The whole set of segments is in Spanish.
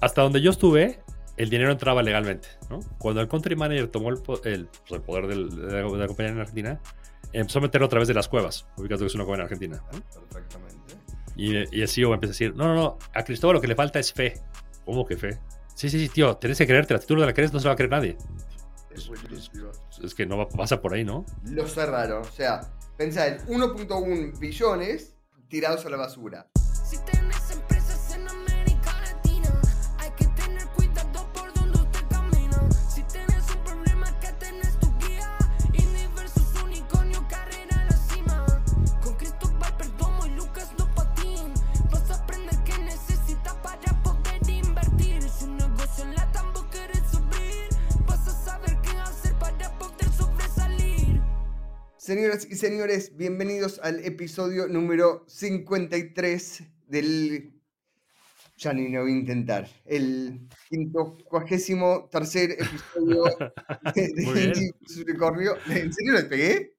hasta donde yo estuve, el dinero entraba legalmente, ¿no? Cuando el country manager tomó el, pues, el poder del- de, la, de la compañía en Argentina, empezó a meterlo a través de las cuevas, ubicas que es una cueva en Argentina. ¿no? Perfectamente. Y, y el CEO empieza a decir, no, no, no, a Cristóbal lo que le falta es fe. ¿Cómo que fe? Sí, sí, sí, tío, tienes que creerte, si tú no la crees no se va a creer nadie. Es buenísimo. Es que no va- pasa por ahí, ¿no? Lo cerraron. O sea, pensá en 1.1 billones tirados a la basura. Señoras y señores, bienvenidos al episodio número 53 del... Ya ni lo voy a intentar. El quinto, cuagésimo tercer episodio de, de. Indie Unicornio. ¿En serio lo pegué?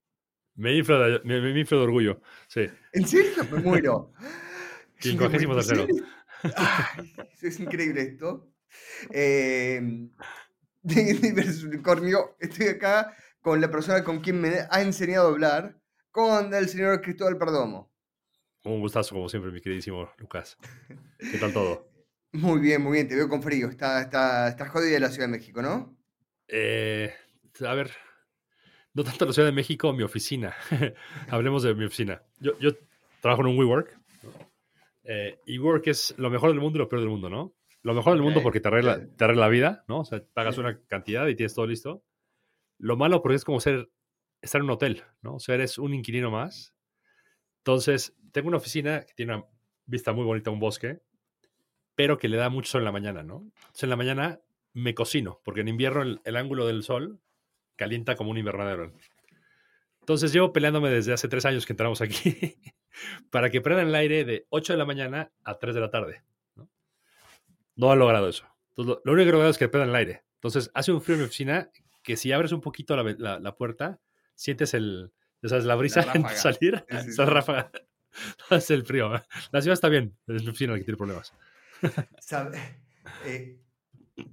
Me infla de, me, me infla de orgullo. Sí. ¿En serio? Me muero. Quincuagésimo tercero. Ay, es increíble esto. Eh, de Indie versus Unicornio, estoy acá con la persona con quien me ha enseñado a hablar, con el señor Cristóbal Perdomo. Un gustazo, como siempre, mi queridísimo Lucas. ¿Qué tal todo? Muy bien, muy bien, te veo con frío. Está, está, está jodida la Ciudad de México, ¿no? Eh, a ver, no tanto la Ciudad de México, mi oficina. Hablemos de mi oficina. Yo, yo trabajo en un WeWork. Eh, y WeWork es lo mejor del mundo y lo peor del mundo, ¿no? Lo mejor del mundo porque te arregla, te arregla la vida, ¿no? O sea, pagas una cantidad y tienes todo listo. Lo malo porque es como ser, estar en un hotel, ¿no? O sea, eres un inquilino más. Entonces, tengo una oficina que tiene una vista muy bonita a un bosque, pero que le da mucho sol en la mañana, ¿no? Entonces, en la mañana me cocino, porque en invierno el, ángulo del sol calienta como un invernadero. Entonces, llevo peleándome desde hace tres años que entramos aquí para que prendan el aire de 8 de la mañana a 3 de la tarde. No, no han logrado eso. Entonces, lo, lo único que he logrado es que prendan el aire. Entonces, hace un frío en mi oficina que si abres un poquito la, la- la puerta, sientes el, sabes, la brisa en ráfaga. salir, Sí, sí, ráfaga. Es el frío. ¿eh? La ciudad está bien, es oficina la que tiene problemas. Sabe- eh,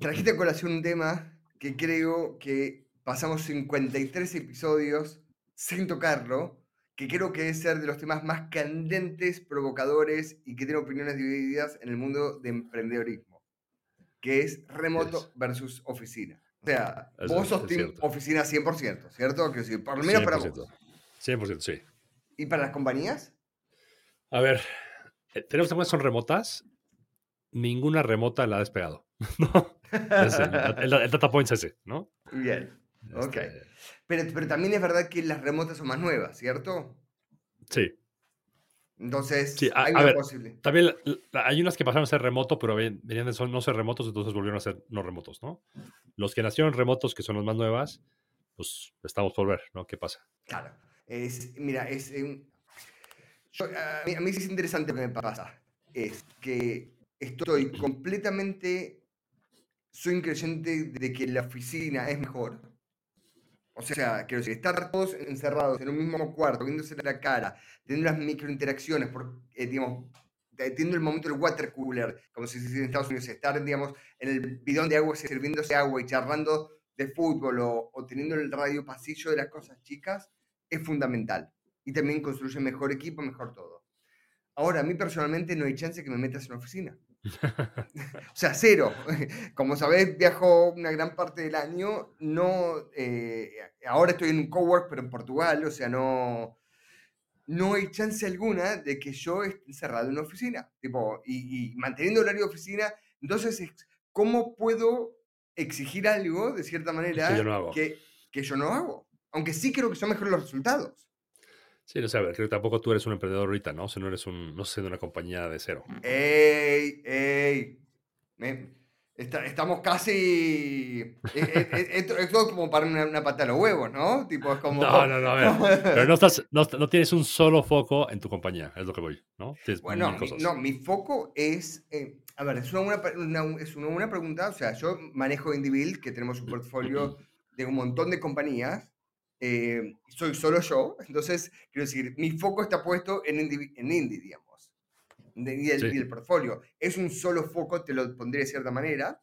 trajiste a colación un tema que creo que pasamos 53 episodios sin tocarlo, que creo que debe ser de los temas más candentes, provocadores y que tiene opiniones divididas en el mundo de emprendedorismo, que es remoto Es. versus oficina. O sea, vos sos team cierto. oficina 100%, ¿cierto? Por lo menos para 100%. vos. 100%, sí. ¿Y para las compañías? A ver, eh, tenemos algunas que son remotas. Ninguna remota la ha despegado. ¿no? Es el, el- el data point es ese, ¿no? Bien. Ok. Este, Pero, pero también es verdad que las remotas son más nuevas, ¿cierto? sí. Entonces, Sí, a- hay a ver, posible. También hay unas que pasaron a ser remoto, pero ven- venían de son- no ser remotos, entonces volvieron a ser no remotos, ¿no? Los que nacieron remotos, que son las más nuevas, pues estamos por ver, ¿no? ¿Qué pasa? Claro. Es, mira, es. eh, yo, a, mí, a mí sí es interesante lo que me pasa. Es que estoy completamente. Soy un creyente de que la oficina es mejor. O sea, quiero decir, estar todos encerrados en un mismo cuarto, viéndose la cara, teniendo las microinteracciones, por, eh, digamos, te- teniendo el momento del water cooler, como se dice en Estados Unidos, estar, digamos, en el bidón de agua sirviéndose agua y charlando de fútbol o, o teniendo el radio pasillo de las cosas chicas, es fundamental. Y también construye mejor equipo, mejor todo. Ahora, a mí personalmente no hay chance que me metas en una oficina. O sea, cero. Como sabés, viajo una gran parte del año. No, eh, ahora estoy en un cowork, pero en Portugal. O sea, no, no hay chance alguna de que yo esté encerrado en una oficina. Tipo, y, y manteniendo horario de oficina. Entonces, es- ¿cómo puedo exigir algo de cierta manera yo no hago. que, que yo no hago? Aunque sí creo que son mejores los resultados. Sí, no sé, a ver, creo que tampoco tú eres un emprendedor ahorita, ¿no? O sea, no eres un, no sé, de una compañía de cero. ¡Ey! ¡Ey! Me- está- estamos casi. eh, eh, eh, Esto, esto es como para una, una pata a los huevos, ¿no? Tipo, es como. No, no, no, a ver. Pero no, estás, no, no tienes un solo foco en tu compañía, es lo que voy, ¿no? Tienes Bueno, mil mi, no, mi foco es. eh, a ver, es una, buena, una- es una buena pregunta. O sea, yo manejo Indiebuild, que tenemos un portfolio de un montón de compañías. Eh, soy solo yo. Entonces, quiero decir, mi foco está puesto en Indie, en indie digamos. de- y el, Sí. portfolio. Es un solo foco, te lo pondré de cierta manera.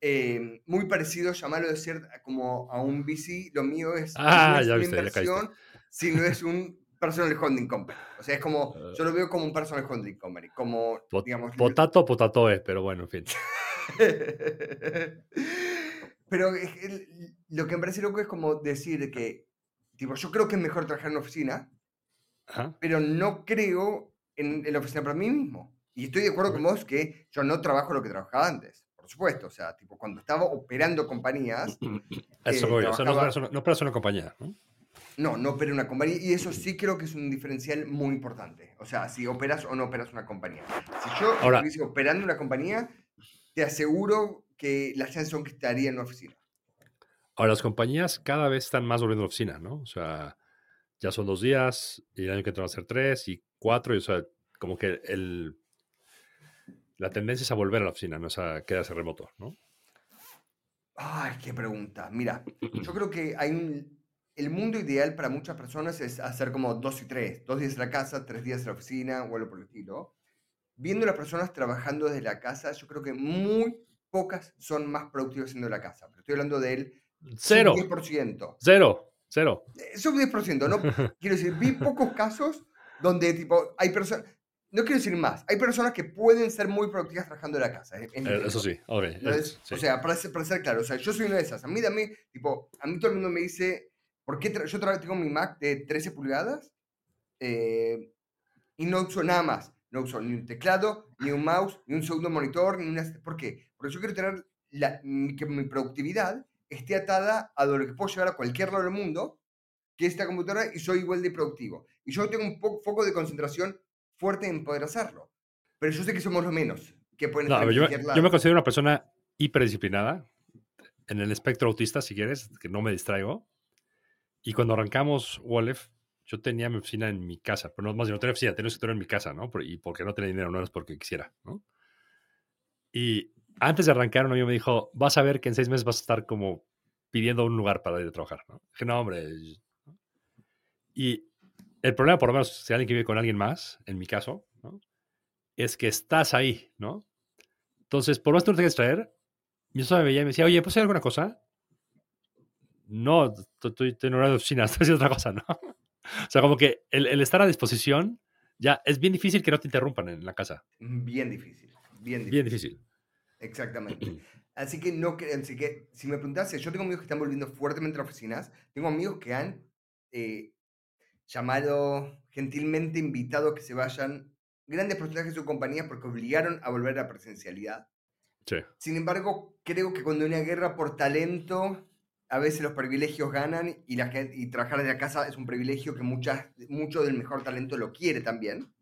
Eh, muy parecido, llamarlo de cierta, como a un VC, lo mío es, Ah, no es ya una viste, ya inversión, sino es un personal holding company. O sea, es como, yo lo veo como un personal holding company, como, Pot- digamos, lo- Potato, potatoe, pero bueno, en fin. Pero es el- lo que me parece loco es como decir que, tipo, yo creo que es mejor trabajar en una oficina, Ajá. pero no creo en, en la oficina para mí mismo. Y estoy de acuerdo con vos que yo no trabajo lo que trabajaba antes, por supuesto. O sea, tipo, cuando estaba operando compañías, Eso Eh, voy, o sea, no trabajaba- operas una, no operas una compañía, ¿no? no, no operé una compañía. Y eso sí creo que es un diferencial muy importante. O sea, si operas o no operas una compañía. Si yo Ahora- estuviese operando una compañía, te aseguro que chances son que estaría en una oficina. Ahora, las compañías cada vez están más volviendo a la oficina, ¿no? O sea, ya son dos días, y el año que entra van a ser tres y cuatro, y o sea, como que el, la tendencia es a volver a la oficina, no es a quedarse remoto, ¿no? Ay, qué pregunta. Mira, yo creo que hay un... El mundo ideal para muchas personas es hacer como dos y tres. Dos días en la casa, tres días en la oficina o algo por el estilo. Viendo a las personas trabajando desde la casa, yo creo que muy pocas son más productivas siendo la casa. Pero estoy hablando del Cero, 10%. cero, cero. Eh, Sub 10%, ¿no? quiero decir, vi pocos casos donde tipo hay personas... No quiero decir más. Hay personas que pueden ser muy productivas trabajando de la casa. es- es mi Eh, opinión. Eso sí, ok. ¿no es- es? sí. O sea, para ser, para ser claro, o sea, yo soy una de esas. A mí, dame, tipo, a mí todo el mundo me dice, ¿por qué yo tengo mi Mac de 13 pulgadas eh, y no uso nada más? No uso ni un teclado, ni un mouse, ni un segundo monitor, ni una... ¿Por qué? Porque yo quiero tener la, que mi productividad esté atada a lo que puedo llevar a cualquier lado del mundo, que es esta computadora, y soy igual de productivo. Y yo tengo un po- foco de concentración fuerte en poder hacerlo. Pero yo sé que somos los menos que pueden No, estar yo, cualquier me- lado. yo me considero una persona hiperdisciplinada, en el espectro autista, si quieres, que no me distraigo. Y cuando arrancamos Wolf, yo tenía mi oficina en mi casa, pero no más, no tenía oficina, tenía un escritorio en mi casa, ¿no? Y porque no tenía dinero, no es porque quisiera, ¿no? Y antes de arrancar, un amigo me dijo, vas a ver que en seis meses vas a estar como pidiendo un lugar para ir a trabajar, ¿no? Dije, no, hombre. Y el problema, por lo menos, si alguien que vive con alguien más, en mi caso, ¿no? Es que estás ahí, ¿no? Entonces, por más que no te quieras traer, mi esposa me veía y me decía, oye, ¿puedo hacer alguna cosa? No, estoy en horario de oficina, estoy haciendo otra cosa, ¿no? O sea, como que el, el estar a disposición, ya es bien difícil que no te interrumpan en la casa. Bien difícil. Bien difícil. Bien difícil. Exactamente. Así que no así que si me preguntase, yo tengo amigos que están volviendo fuertemente a las oficinas, tengo amigos que han eh, llamado gentilmente invitado a que se vayan grandes porcentajes de su compañía porque obligaron a volver a la presencialidad. Sí. Sin embargo, creo que cuando hay una guerra por talento, a veces los privilegios ganan y, la y trabajar desde la casa es un privilegio que muchas, mucho del mejor talento lo quiere también.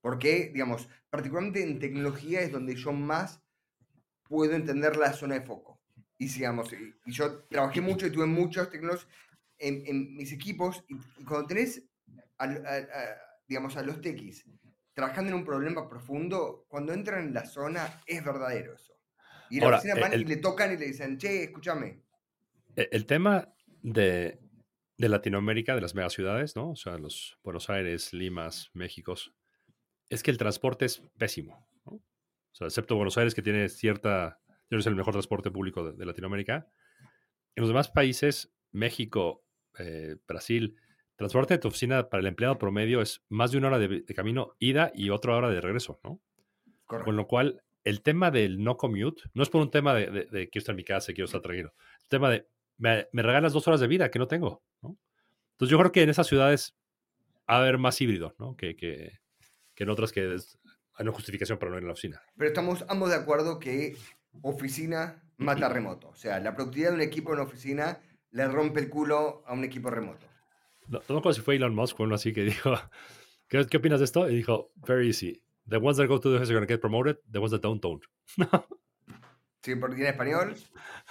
Porque, digamos, particularmente en tecnología es donde yo más puedo entender la zona de foco. Y, digamos, y, y yo trabajé mucho y tuve muchos tecnólogos en, en mis equipos. Y, y cuando tenés, al- a- a- digamos, a los techis trabajando en un problema profundo, cuando entran en la zona es verdadero eso. Y la Ahora, oficina eh, van el- y le tocan y le dicen, che, escúchame. E- El tema de, de Latinoamérica, de las megaciudades, ¿no? O sea, los Buenos Aires, Limas, Méxicos, es que el transporte es pésimo, ¿no? O sea, excepto Buenos Aires, que tiene cierta, yo no sé, el mejor transporte público de, de Latinoamérica. En los demás países, México, eh, Brasil, transporte de tu oficina para el empleado promedio es más de una hora de, de camino ida y otra hora de regreso, ¿no? Correcto. Con lo cual, el tema del no commute no es por un tema de, de- de quiero estar en mi casa, quiero estar tranquilo. El tema de me, me regalas dos horas de vida que no tengo. ¿no? Entonces, yo creo que en esas ciudades va a haber más híbrido ¿no? que, que, que en otras que es- hay una justificación para no ir a la oficina. Pero estamos ambos de acuerdo que oficina mata remoto. O sea, la productividad de un equipo en oficina le rompe el culo a un equipo remoto. No, no si fue Elon Musk o uno así que dijo, ¿qué, qué opinas de esto? Y dijo, very easy. The ones that go to the office are going to get promoted. The ones that don't, don't. ¿Sí? Porque en español,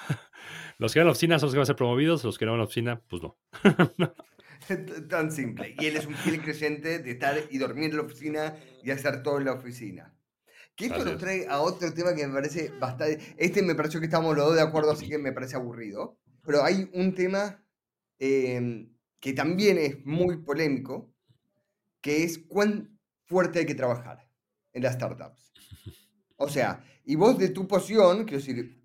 Los que van a la oficina son los que van a ser promovidos. Los que no van a la oficina, pues no. tan simple. Y él es un fiel creyente de estar y dormir en la oficina y hacer todo en la oficina. Que esto nos trae a otro tema que me parece bastante... Este me pareció que estamos los dos de acuerdo, así que me parece aburrido. Pero hay un tema eh, que también es muy polémico, que es cuán fuerte hay que trabajar en las startups. O sea, y vos de tu posición, quiero decir,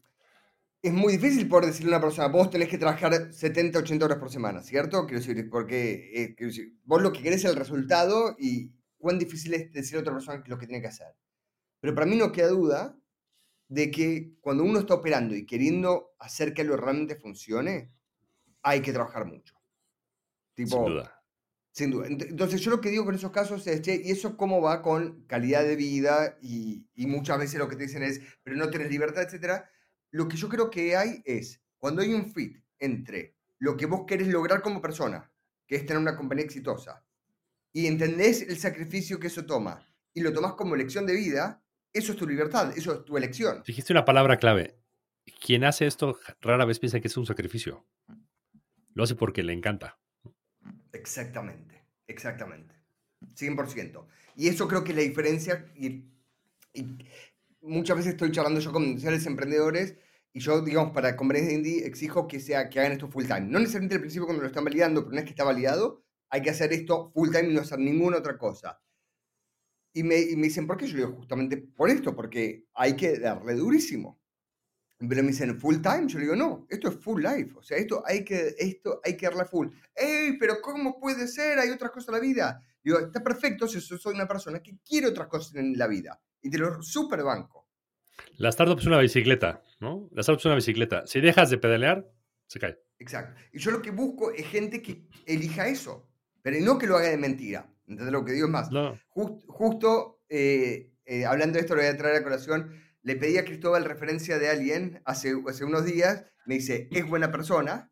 es muy difícil poder decirle a una persona, vos tenés que trabajar 70, 80 horas por semana, ¿cierto? Quiero decir, porque eh, quiero decir, vos lo que querés es el resultado y cuán difícil es decirle a otra persona lo que tiene que hacer. Pero para mí no queda duda de que cuando uno está operando y queriendo hacer que algo realmente funcione, hay que trabajar mucho. Tipo, Sin duda. sin duda. Ent- Entonces, yo lo que digo con esos casos es, che, ¿y eso cómo va con calidad de vida? Y, y muchas veces lo que te dicen es, pero no tenés libertad, etcétera. Lo que yo creo que hay es, cuando hay un fit entre lo que vos querés lograr como persona, que es tener una compañía exitosa, y entendés el sacrificio que eso toma, y lo tomás como elección de vida, eso es tu libertad, eso es tu elección. Dijiste una palabra clave. Quien hace esto rara vez piensa que es un sacrificio. Lo hace porque le encanta. Exactamente, exactamente. 100%. Y eso creo que es la diferencia. Y, y muchas veces estoy charlando yo con potenciales emprendedores y yo, digamos, para de indie exijo que, sea, que hagan esto full time. No necesariamente al principio cuando lo están validando, pero una vez que está validado, hay que hacer esto full time y no hacer ninguna otra cosa. Y me, y me dicen, ¿por qué? Yo le digo, justamente por esto, porque hay que darle durísimo. Pero me dicen, full time, yo le digo, no, esto es full life, o sea, esto hay que, esto hay que darle full. ¡Ey, pero cómo puede ser! Hay otras cosas en la vida. Digo, está perfecto si soy una persona que quiere otras cosas en la vida. Y te lo super banco. La startup es una bicicleta, ¿no? La startup es una bicicleta. Si dejas de pedalear, se cae. Exacto. Y yo lo que busco es gente que elija eso, pero no que lo haga de mentira. ¿Entendés lo que digo? Es más, No. Just- justo eh, eh, hablando de esto, lo voy a traer a colación. Le pedí a Cristóbal referencia de alguien hace, hace unos días. Me dice, es buena persona,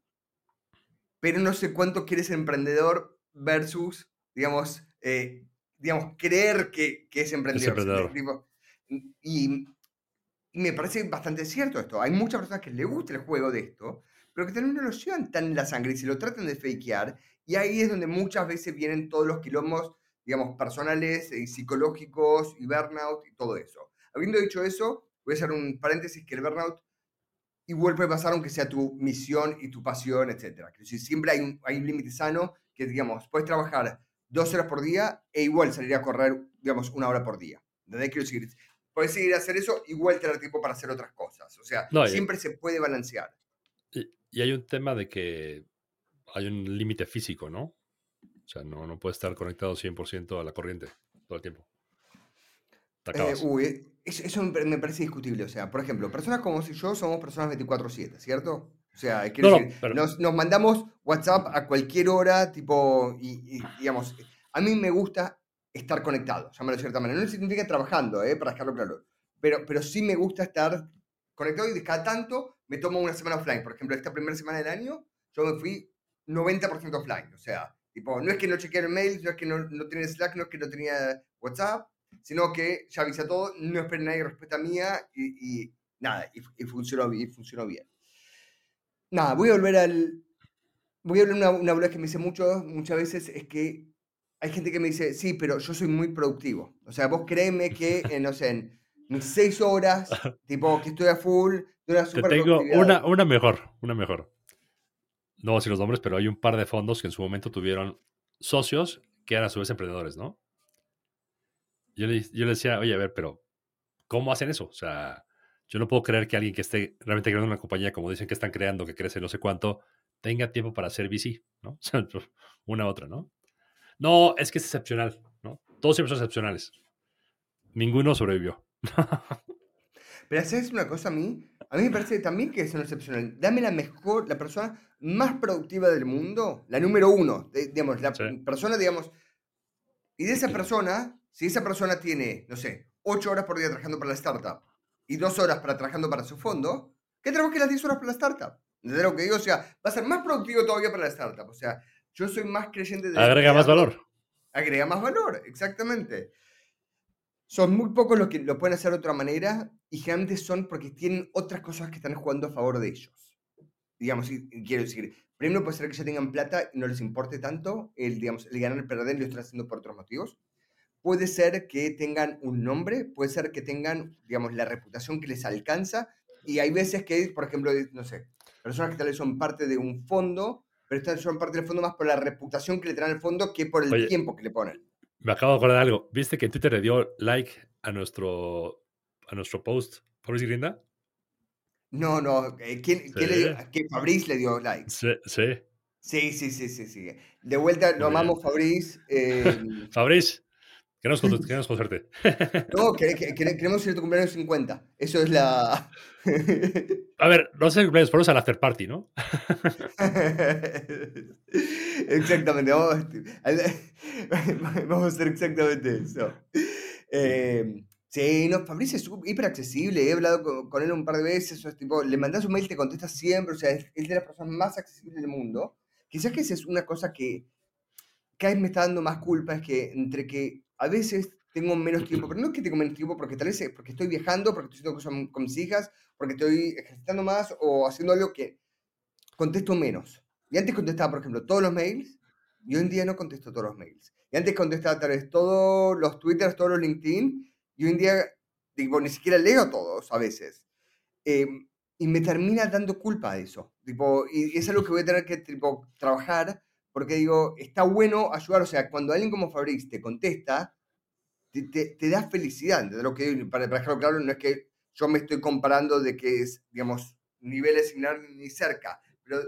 pero no sé cuánto quiere ser emprendedor versus, digamos, eh, digamos creer que, que es emprendedor. emprendedor. Tipo, Y, y me parece bastante cierto esto. Hay muchas personas que les gusta el juego de esto, pero que también no lo llevan tan en la sangre y se lo tratan de fakear. Y ahí es donde muchas veces vienen todos los quilombos digamos, personales y psicológicos y burnout y todo eso. Habiendo dicho eso, voy a hacer un paréntesis que el burnout igual puede pasar aunque sea tu misión y tu pasión, etc. Si siempre hay un, hay un límite sano que, digamos, puedes trabajar dos horas por día e igual salir a correr, digamos, una hora por día. ¿Entendés? Quiero decir, puedes seguir a hacer eso, igual tener tiempo para hacer otras cosas. O sea, No, y- siempre se puede balancear. Y, y hay un tema de que hay un límite físico, ¿no? O sea, no, no puedes estar conectado 100% a la corriente todo el tiempo. Eh, uy, eso, me parece discutible. O sea, por ejemplo, personas como si yo somos personas 24/7, ¿cierto? O sea, No, no, decir, pero- nos, nos mandamos WhatsApp a cualquier hora, tipo, y, y, digamos, a mí me gusta estar conectado, llámalo de cierta manera. No significa trabajando, ¿eh? Para dejarlo claro. Pero, pero sí me gusta estar conectado y de cada tanto me tomo una semana offline. Por ejemplo, esta primera semana del año yo me fui 90% offline. O sea, tipo, no es que no chequeé el mail, no es que no, no tenía Slack, no es que no tenía WhatsApp, sino que ya avisé todo, no esperé nadie respuesta mía y, y nada, y, y funcionó, y funcionó bien. Nada, voy a volver al... Voy a hablar una, una boludez que me dice mucho, muchas veces, es que hay gente que me dice, sí, pero yo soy muy productivo. O sea, vos créeme que, no sé, en mis seis horas, tipo, que estoy a full, de una Te super tengo productividad. una, una mejor, una mejor. No voy a decir los nombres, pero hay un par de fondos que en su momento tuvieron socios que eran a su vez emprendedores, ¿no? Yo le, yo le decía, oye, a ver, pero ¿cómo hacen eso? O sea, yo no puedo creer que alguien que esté realmente creando una compañía, como dicen que están creando, que crece no sé cuánto, tenga tiempo para hacer VC, ¿no? Una u otra, ¿no? No, es que es excepcional, ¿no? Todos siempre son excepcionales. Ninguno sobrevivió. Pero ¿sabes una cosa a mí? A mí me parece también que es una excepcional. Dame la mejor, la persona más productiva del mundo, la número uno, de- digamos, la Sí. persona, digamos, y de esa persona, si esa persona tiene, no sé, ocho horas por día trabajando para la startup y dos horas para trabajando para su fondo, que trabaje las 10 horas para la startup. ¿Entendés lo que digo? O sea, va a ser más productivo todavía para la startup. O sea, yo soy más creyente de... Agrega más valor. agrega más valor, exactamente. Son muy pocos los que lo pueden hacer de otra manera y generalmente son porque tienen otras cosas que están jugando a favor de ellos. Digamos, y- y quiero decir, primero puede ser que ya tengan plata y no les importe tanto el, digamos, el ganar, el perder, lo están haciendo por otros motivos. Puede ser que tengan un nombre, puede ser que tengan, digamos, la reputación que les alcanza. Y hay veces que, por ejemplo, no sé, personas que tal vez son parte de un fondo, pero están, son parte del fondo más por la reputación que le traen al fondo que por el Oye. tiempo que le ponen. Me acabo de acordar de algo. ¿Viste que en Twitter le dio like a nuestro, a nuestro post Fabriz Grinda? No, no. eh, ¿Quién, quién le dio? Sí. Que Fabriz le dio like. Sí, sí. Sí, sí, sí, sí, sí. De vuelta, lo amamos, Fabriz. eh, Fabriz, queremos, queremos conocerte. no, que- que- que- queremos ir a tu cumpleaños 50. Eso es la. A ver, no sé, cumpleaños, ponemos al after party, ¿no? exactamente, vamos, a- vamos a hacer exactamente eso. Eh, sí, no, Fabricio es hiper accesible, he hablado con, con él un par de veces, es tipo, le mandas un mail, te contesta siempre, o sea, es, es de las personas más accesibles del mundo. Quizás que esa es una cosa que cada vez me está dando más culpa, es que entre que a veces tengo menos tiempo, pero no es que tengo menos tiempo porque tal vez es porque estoy viajando, porque estoy haciendo cosas con mis hijas, porque estoy ejercitando más o haciendo algo que contesto menos. Y antes contestaba, por ejemplo, todos los mails, y hoy en día no contesto todos los mails. Y antes contestaba tal vez todos los Twitters, todos los LinkedIn, y hoy en día, digo, ni siquiera leo todos a veces. Eh, y me termina dando culpa de eso. Tipo, y es algo que voy a tener que tipo, trabajar, porque digo, está bueno ayudar, o sea, cuando alguien como Fabriz te contesta, te, te- te da felicidad. De lo que, para, para dejarlo claro, no es que yo me estoy comparando de que es, digamos, niveles similares ni cerca, pero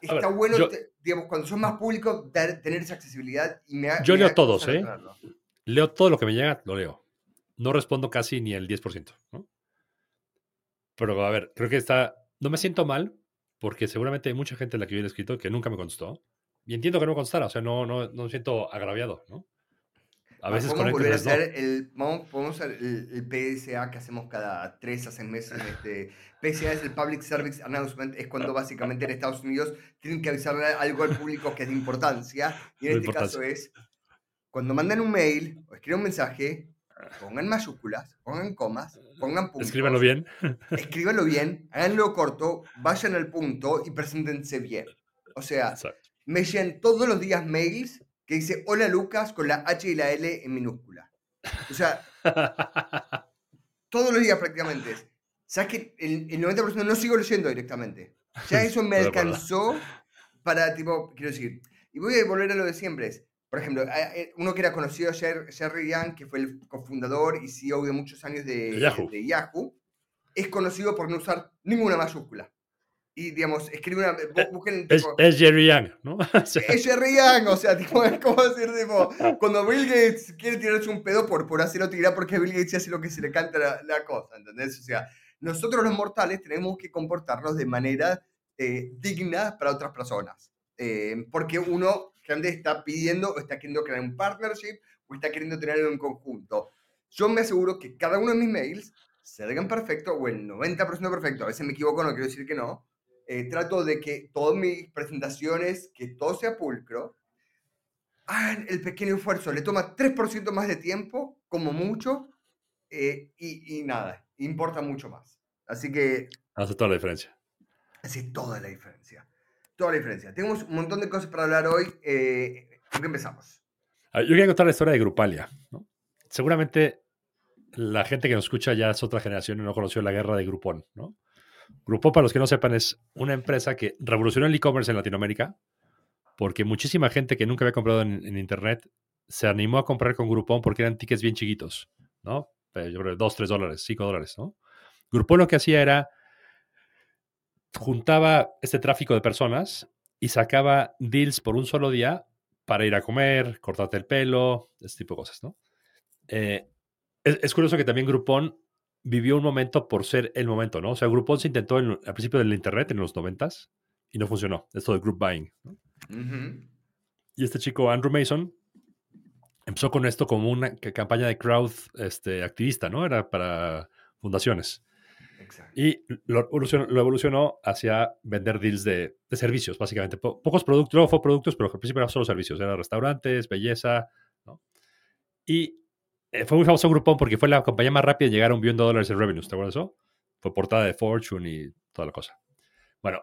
está ver, bueno, yo- te- digamos, cuando sos más público, dar- tener esa accesibilidad y me ha- Yo me leo todos, ¿eh? tenerlo. Leo todo lo que me llega, lo leo. No respondo casi ni el 10%, ¿no? Pero a ver, creo que está. No me siento mal, porque seguramente hay mucha gente a la que yo le he escrito que nunca me contestó. Y entiendo que no me contestara, o sea, no, no, no me siento agraviado, ¿no? A veces podemos volver a hacer el, vamos, podemos hacer el, el PSA que hacemos cada tres a seis meses. Este, PSA es el Public Service Announcement, es cuando básicamente en Estados Unidos tienen que avisarle algo al público que es de importancia. Y en De este caso es, cuando mandan un mail o escriben un mensaje, pongan mayúsculas, pongan comas, pongan puntos. Escríbanlo bien. Escríbanlo bien, háganlo corto, vayan al punto y preséntense bien. O sea, Exacto. Me llegan todos los días mails que dice hola Lucas con la H y la L en minúscula. O sea, todos los días prácticamente. ¿Sabes que el, el 90% no sigo leyendo directamente? Ya eso me alcanzó para, tipo, quiero decir, y voy a volver a lo de siempre. Es, por ejemplo, eh, uno que era conocido, Jer- Jerry Yang, que fue el cofundador y CEO de muchos años de, De Yahoo. de Yahoo, es conocido por no usar ninguna mayúscula. Y, digamos, escribe una... bu- Busquen, Es, tipo, es Jerry Young, ¿no? O sea, es Jerry Yang, o sea, tipo, es como decir, tipo, cuando Bill Gates quiere tirarse un pedo por, por hacerlo tirar porque Bill Gates hace lo que se le canta la, la cosa, ¿entendés? O sea, nosotros los mortales tenemos que comportarnos de manera eh, digna para otras personas. Eh, porque uno grande está pidiendo o está queriendo crear un partnership o está queriendo tener en conjunto. Yo me aseguro que cada uno de mis mails salgan perfecto o el 90% perfecto. A veces me equivoco, no quiero decir que no. Eh, trato de que todas mis presentaciones, que todo sea pulcro, hagan el pequeño esfuerzo. Le toma 3% más de tiempo, como mucho, eh, y, y nada, importa mucho más. Así que hace toda la diferencia. hace toda la diferencia. Toda la diferencia. Tenemos un montón de cosas para hablar hoy. Eh, ¿Con qué empezamos? A ver, Yo quería contar la historia de Grupalia. ¿no? Seguramente la gente que nos escucha ya es otra generación y no conoció la guerra de Groupon. ¿no? Groupon, para los que no sepan, es una empresa que revolucionó el e-commerce en Latinoamérica porque muchísima gente que nunca había comprado en, Internet se animó a comprar con Groupon porque eran tickets bien chiquitos, ¿no? Eh, Yo creo 2, 3 dólares, 5 dólares, ¿no? Groupon lo que hacía era juntaba este tráfico de personas y sacaba deals por un solo día para ir a comer, cortarte el pelo, ese tipo de cosas, ¿no? Eh, es, es curioso que también Groupon vivió un momento por ser el momento, ¿no? O sea, Groupon se intentó en- al principio del Internet, en los noventas, y no funcionó. Esto de group buying. Y este chico, Andrew Mason, empezó con esto como una ca- campaña de crowd este, activista, ¿no? Era para fundaciones. Exacto. Y lo evolucionó, lo evolucionó hacia vender deals de, de servicios, básicamente. Po- pocos productos, luego fue productos, pero al principio eran solo servicios. Eran restaurantes, belleza, ¿no? Y fue muy famoso Groupon porque fue la compañía más rápida en llegar a un billón de dólares en revenues, ¿te acuerdas eso? Fue portada de Fortune y toda la cosa. Bueno,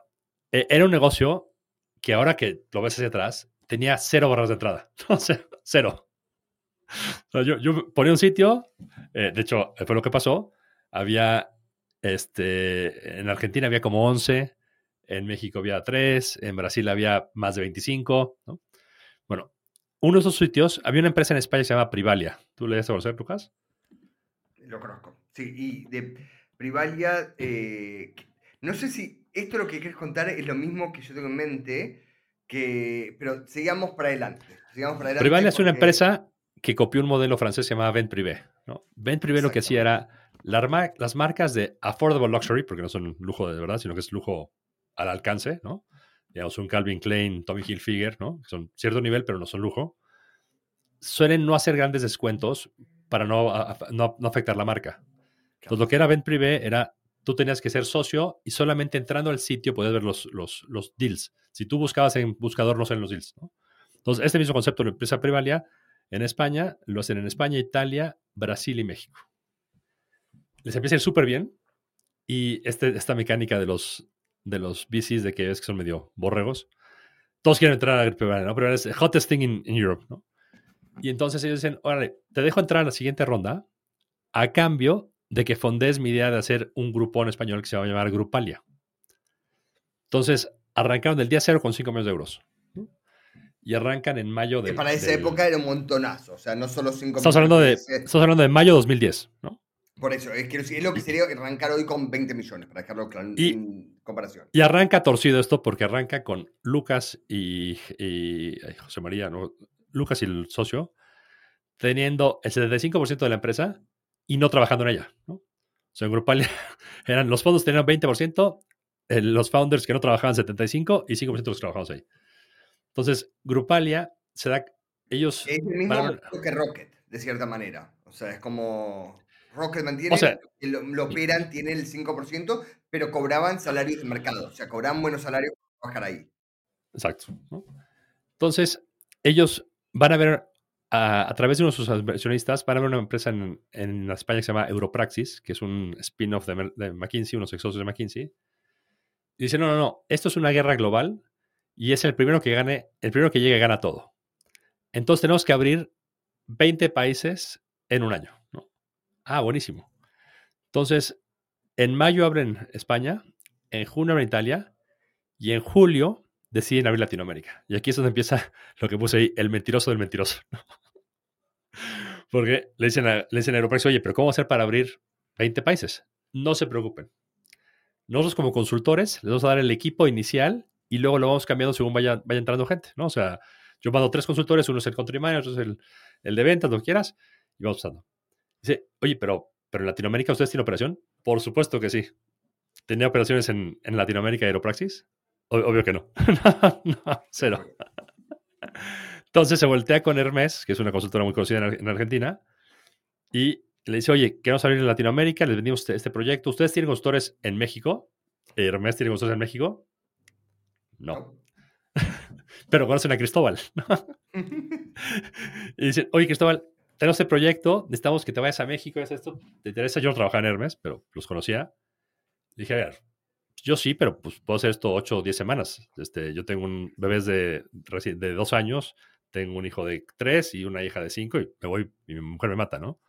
eh, era un negocio que ahora que lo ves hacia atrás, tenía cero barras de entrada. Cero. Yo, yo ponía un sitio, eh, de hecho, fue lo que pasó. Había, este, en Argentina había como 11, en México había 3, en Brasil había más de 25, ¿no? Bueno, uno de esos sitios, había una empresa en España que se llama Privalia. ¿Tú le das a conocer, Lucas? Lo conozco. Sí, y de Privalia, eh, no sé si esto lo que quieres contar es lo mismo que yo tengo en mente, que, pero sigamos para adelante. Sigamos para adelante Privalia es una empresa que copió un modelo francés llamaba Vent Privé. ¿no? Vent Privé lo que hacía era las marcas de affordable luxury, porque no son lujo de verdad, sino que es lujo al alcance, ¿no? Digamos, un Calvin Klein, Tommy Hilfiger, ¿no? Son cierto nivel, pero no son lujo. Suelen no hacer grandes descuentos para no, a- no- no afectar la marca. Entonces, lo que era Vent Privé era, tú tenías que ser socio y solamente entrando al sitio podías ver los, los, los deals. Si tú buscabas en buscador, no salen los deals, ¿no? Entonces, este mismo concepto lo empieza Privalia en España, lo hacen en España, Italia, Brasil y México. Les empieza a ir súper bien y este, esta mecánica de los, de los VCs, de que es que son medio borregos, todos quieren entrar a Privalia, ¿no? Privalia es the hottest thing in, in Europe, ¿no? Y entonces ellos dicen, órale, te dejo entrar a la siguiente ronda a cambio de que fondees mi idea de hacer un grupo en español que se va a llamar Grupalia. Entonces, arrancaron del día cero con 5 millones de euros. ¿no? Y arrancan en mayo Que de. para esa época era un montonazo, o sea, no solo 5 Estamos hablando de, estamos hablando de mayo de 2010, ¿no? Por eso, es, que es lo que sería arrancar hoy con 20 millones, para dejarlo claro Y- comparación. Y arranca torcido esto porque arranca con Lucas y, y- ay, José María, ¿no? Lucas y el socio, teniendo el 75% de la empresa y no trabajando en ella, ¿no? O sea, en Grupalia eran, los fondos tenían 20%, eh, los founders que no trabajaban 75% y 5% los que trabajábamos ahí. Entonces, Grupalia se da, ellos, Es el mismo para- que Rocket, de cierta manera. O sea, es como Rocket mantiene, O sea- lo, lo operan, tiene el 5%, pero cobraban salarios de mercado. O sea, cobraban buenos salarios para trabajar ahí. Exacto. ¿no? Entonces, ellos van a ver, a, a través de uno de sus inversionistas, van a ver una empresa en, en España que se llama Europraxis, que es un spin-off de, de McKinsey, unos ex socios de McKinsey. Y dicen, no, no, no, esto es una guerra global y es el primero que gane, el primero que llegue gana todo. Entonces tenemos que abrir 20 países en un año. Ah, buenísimo. Entonces, en mayo abren España, en junio abren Italia y en julio deciden abrir Latinoamérica. Y aquí es donde empieza lo que puse ahí, el mentiroso del mentiroso. Porque le dicen a, le dicen a Aeropraxis, oye, pero ¿cómo hacer para abrir 20 países? No se preocupen. Nosotros como consultores les vamos a dar el equipo inicial y luego lo vamos cambiando según vaya, vaya entrando gente, ¿no? O sea, yo mando tres consultores, uno es el country manager, otro es el, el de ventas, lo quieras, y vamos pasando. Dice, oye, pero, pero en Latinoamérica ustedes tienen operación? Por supuesto que sí. ¿Tenía operaciones en, en Latinoamérica Aeropraxis? Ob- Obvio que no. no, cero. Entonces se voltea con Hermes, que es una consultora muy conocida en, Ar- en Argentina, y le dice, oye, queremos abrir en Latinoamérica, les vendimos este, este proyecto. ¿Ustedes tienen consultores en México? ¿Hermes tiene consultores en México? No. Pero conocen a Cristóbal. y dicen, oye, Cristóbal, tenemos este proyecto, necesitamos que te vayas a México, es esto. ¿Te interesa? Yo trabajaba en Hermes, pero los conocía. Dije, a ver, yo sí, pero pues puedo hacer esto 8 o 10 semanas. Este, yo tengo un bebés de, de dos años, tengo un hijo de tres y una hija de cinco y me voy y mi mujer me mata, ¿no?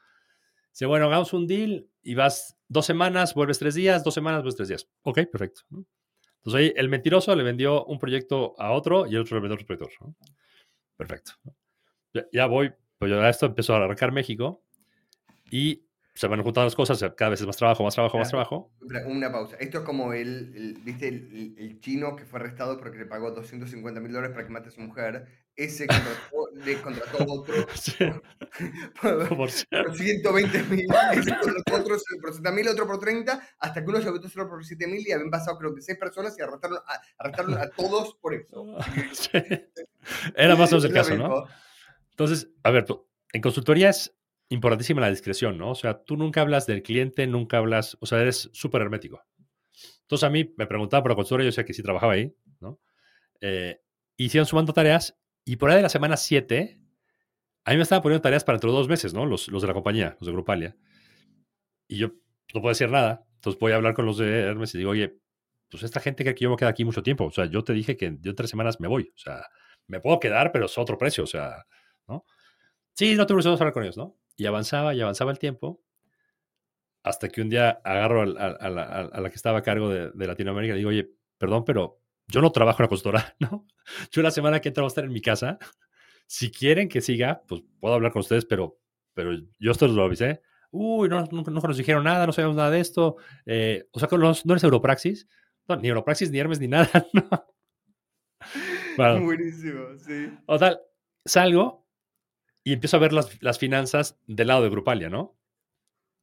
Dice, bueno, hagamos un deal y vas dos semanas, vuelves tres días, dos semanas, vuelves tres días. Ok, perfecto. Entonces ahí el mentiroso le vendió un proyecto a otro y el otro le vendió otro proyecto. ¿no? Perfecto. Ya, ya voy, pues ya esto empezó a arrancar México y se van juntando las cosas, cada vez es más trabajo, más trabajo, más trabajo. Una pausa. Esto es como el, el- ¿viste? El, el- el chino que fue arrestado porque le pagó 250 mil dólares para que mate a su mujer. Ese contrató, le contrató a otro Sí, por, por cierto. por 120 mil. Ese contrató otro por 60 mil, otro por 30, hasta que uno se votó solo por 7 mil y habían pasado creo que 6 personas y arrestaron a, arrestaron a todos por eso. Sí. Era más o menos el caso, ¿no? Entonces, a ver, en consultoría es importantísima la discreción, ¿no? O sea, tú nunca hablas del cliente, nunca hablas, o sea, eres súper hermético. Entonces a mí me preguntaban por la consultoría, yo sé que sí trabajaba ahí, ¿no? Eh, hicieron sumando tareas y por ahí de la semana 7, a mí me estaban poniendo tareas para dentro de dos meses, ¿no? Los, los de la compañía, los de Grupalia. Y yo no puedo decir nada. Entonces voy a hablar con los de Hermes y digo, oye, pues esta gente cree que yo me quedo aquí mucho tiempo. O sea, yo te dije que yo en tres semanas me voy. O sea, me puedo quedar, pero es otro precio. O sea, ¿no? Sí, no te preocupes, vamos a hablar con ellos, ¿no? Y avanzaba y avanzaba el tiempo hasta que un día agarro a, la, a- a la que estaba a cargo de, de Latinoamérica y digo, oye, perdón, pero yo no trabajo en la consultora, ¿no? Yo la semana que entra voy a estar en mi casa si quieren que siga, pues puedo hablar con ustedes, pero, pero yo esto lo avisé. Uy, no, nunca, nunca nos dijeron nada, no sabíamos nada de esto. Eh, o sea, los- no eres Europraxis. No, ni Europraxis, ni Hermes, ni nada. no. Bueno, Buenísimo, sí. o tal, salgo y empiezo a ver las, las finanzas del lado de Grupalia, ¿no?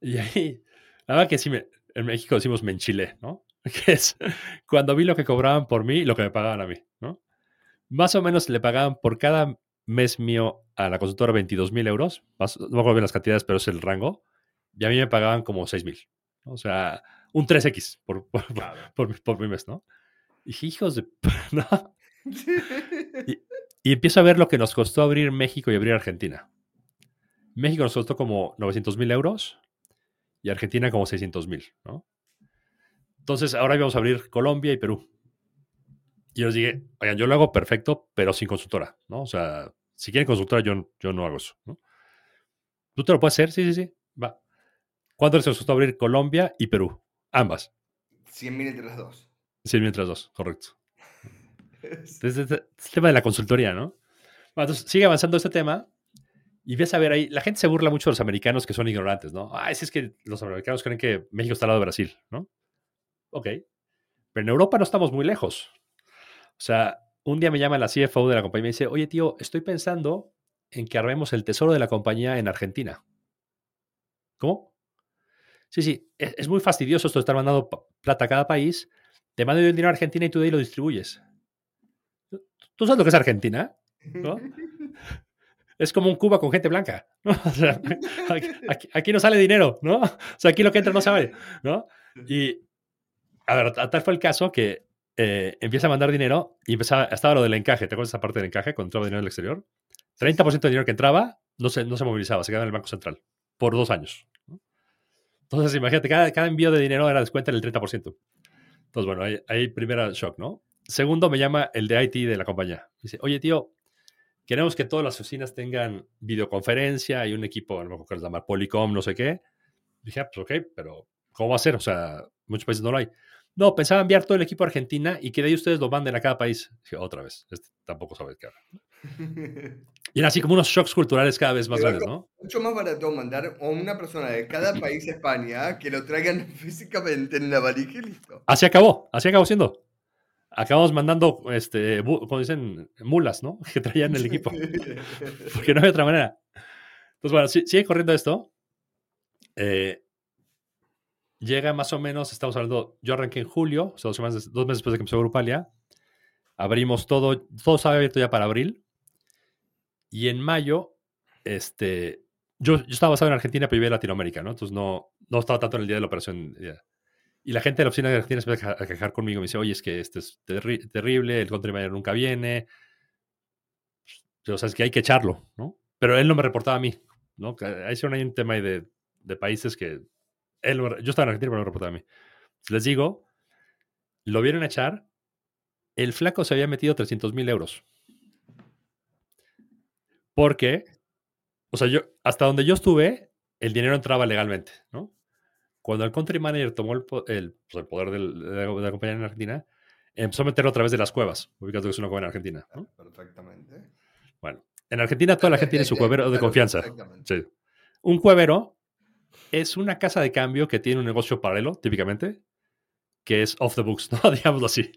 Y ahí, la verdad que sí, me, en México decimos me enchilé, ¿no? Que es cuando vi lo que cobraban por mí y lo que me pagaban a mí, ¿no? Más o menos le pagaban por cada mes mío a la consultora 22 mil euros, más- no me acuerdo bien las cantidades, pero es el rango, y a mí me pagaban como 6 mil, ¿no? o sea, un 3X por, por, por- Claro. por, por mi mes, ¿no? Y dije, hijos de... ¿no? Y empiezo a ver lo que nos costó abrir México y abrir Argentina. México nos costó como 900 mil euros y Argentina como 600 mil, ¿no? Entonces, ahora íbamos a abrir Colombia y Perú. Y yo les dije, oigan, yo lo hago perfecto, pero sin consultora, ¿no? O sea, si quieren consultora, yo, yo no hago eso, ¿no? ¿Tú te lo puedes hacer? Sí, sí, sí. Va. ¿Cuánto les costó abrir Colombia y Perú? Ambas. 100 mil entre las dos. 100 mil entre las dos, correcto. Entonces, este, este tema de la consultoría, ¿no? Bueno, entonces, sigue avanzando este tema y ves a ver ahí, la gente se burla mucho de los americanos que son ignorantes, ¿no? Ah, es, es que los americanos creen que México está al lado de Brasil, ¿no? Ok. Pero en Europa no estamos muy lejos. O sea, un día me llama la CFO de la compañía y me dice, oye, tío, estoy pensando en que armemos el tesoro de la compañía en Argentina. ¿Cómo? Sí, sí, es, es muy fastidioso esto de estar mandando plata a cada país. Te mando yo el dinero a Argentina y tú de ahí lo distribuyes. ¿Tú sabes lo que es Argentina? ¿No? Es como un Cuba con gente blanca. ¿no? O sea, aquí, aquí- aquí no sale dinero, ¿no? O sea, aquí lo que entra no sabe, ¿no? Y, a ver, tal fue el caso que eh, empieza a mandar dinero y empezaba, estaba lo del encaje. ¿Te acuerdas esa parte del encaje cuando entraba dinero del exterior? 30% de dinero que entraba no se, no se movilizaba, se quedaba en el Banco Central por dos años. ¿no? Entonces, imagínate, cada, cada envío de dinero era descuento del 30%. Entonces, bueno, ahí, ahí primera shock, ¿no? Segundo, me llama el de IT de la compañía. Dice, oye, tío, queremos que todas las oficinas tengan videoconferencia y un equipo, no me acuerdo cómo se llama, Polycom, no sé qué. Dije, ah, pues ok, pero ¿cómo va a ser? O sea, muchos países no lo hay. No, pensaba enviar todo el equipo a Argentina y que de ahí ustedes lo manden a cada país. Dije, otra vez, este tampoco sabes qué habla. Y eran así como unos shocks culturales cada vez más Pero grandes, ¿no? Mucho más barato mandar a una persona de cada país a España que lo traigan físicamente en la valija y listo. Así acabó, así acabó siendo. Acabamos mandando, este, como dicen, mulas, ¿no? Que traían el equipo. Porque no había otra manera. Entonces, bueno, si- sigue corriendo esto. Eh, llega más o menos, estamos hablando, yo arranqué en julio, o sea, dos, semanas, dos meses después de que empezó Grupalia. Abrimos todo, todo estaba abierto ya para abril. Y en mayo, este, yo, yo estaba basado en Argentina, pero vivía en Latinoamérica, ¿no? Entonces no, no estaba tanto en el día de la operación. Y la gente de la oficina de Argentina se empieza a queja- a quejar conmigo. Me dice, oye, es que este es terri- terrible, el country manager nunca viene. O sea, es que hay que echarlo, ¿no? Pero él no me reportaba a mí, ¿no? Ahí sí hay un tema de, de países que él, yo estaba en Argentina, pero no me reportaba a mí. Les digo, lo vieron echar, el flaco se había metido 300 mil euros. Porque, o sea, yo, hasta donde yo estuve, el dinero entraba legalmente, ¿no? Cuando el country manager tomó el, pues, el poder del- de, la, de la compañía en Argentina, empezó a meterlo a través de las cuevas, ubicando que es una cueva en Argentina, ¿no? Perfectamente. Bueno, en Argentina toda la gente tiene su cuevero de claro, confianza. Exactamente. Sí. Un cuevero es una casa de cambio que tiene un negocio paralelo, típicamente, que es off the books, ¿no? Digámoslo así.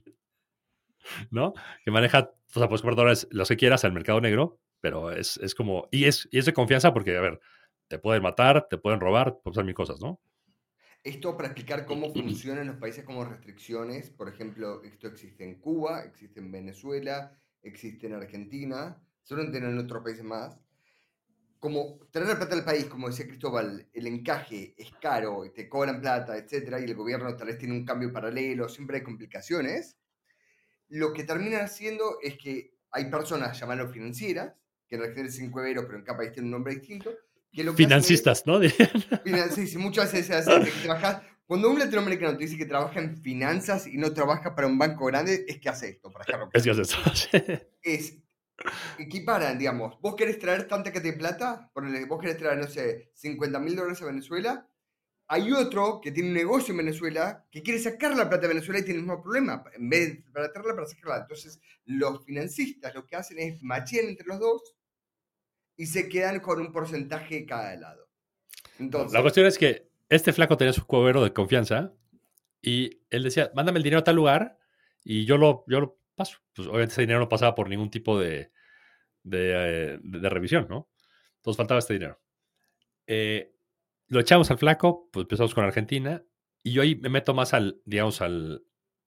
¿No? Que maneja, o sea, puedes comprar dólares los que quieras al mercado negro, pero es, es como, y es, y es de confianza porque, a ver, te pueden matar, te pueden robar, pueden pasar mil cosas, ¿no? Esto para explicar cómo funcionan los países como restricciones. Por ejemplo, esto existe en Cuba, existe en Venezuela, existe en Argentina, seguramente en otros países más. Como traer la plata al país, como decía Cristóbal, el encaje es caro y te cobran plata, etcétera, y el gobierno tal vez tiene un cambio paralelo, siempre hay complicaciones. Lo que terminan haciendo es que hay personas, llamarlo financieras, que en realidad es en cuevero, pero en cada país tiene un nombre distinto. Que lo que hacen es- Financistas, ¿no? Finan- Sí, sí, muchas veces se hace que trabajas- Cuando un latinoamericano te dice que trabaja en finanzas y no trabaja para un banco grande, es que hace esto, para dejarlo es claro. que es eso. Es equiparan, digamos, vos querés traer tanta cantidad de plata, vos querés traer, no sé, 50 mil dólares a Venezuela, hay otro que tiene un negocio en Venezuela que quiere sacar la plata de Venezuela y tiene el mismo problema, en vez de para traerla, para sacarla. Entonces, los financistas lo que hacen es machear entre los dos y se quedan con un porcentaje de cada lado. Entonces, La cuestión es que este flaco tenía su cuadro de confianza y él decía, mándame el dinero a tal lugar y yo lo, yo lo paso. Pues obviamente ese dinero no pasaba por ningún tipo de, de, eh, revisión, ¿no? Entonces faltaba este dinero. Eh, lo echamos al flaco, pues empezamos con Argentina y yo ahí me meto más al, digamos, al,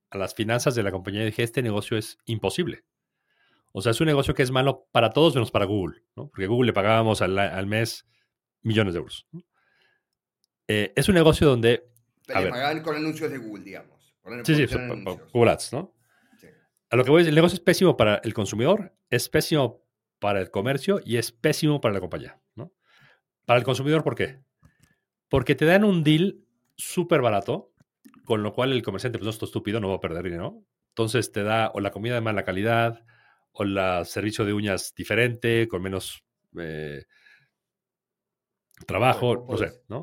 a las finanzas de la compañía y dije, este negocio es imposible. O sea, es un negocio que es malo para todos menos para Google, ¿no? Porque Google le pagábamos al, al mes millones de euros. Eh, es un negocio donde a le ver. pagaban con anuncios de Google, digamos. Sí, sí. Google Ads, ¿no? Sí. A lo que voy el negocio es pésimo para el consumidor, es pésimo para el comercio y es pésimo para la compañía, ¿no? Para el consumidor, ¿por qué? Porque te dan un deal súper barato, con lo cual el comerciante, pues no es estúpido, no va a perder dinero. Entonces te da o la comida de mala calidad, o el servicio de uñas diferente, con menos eh, trabajo, no sé, ¿no?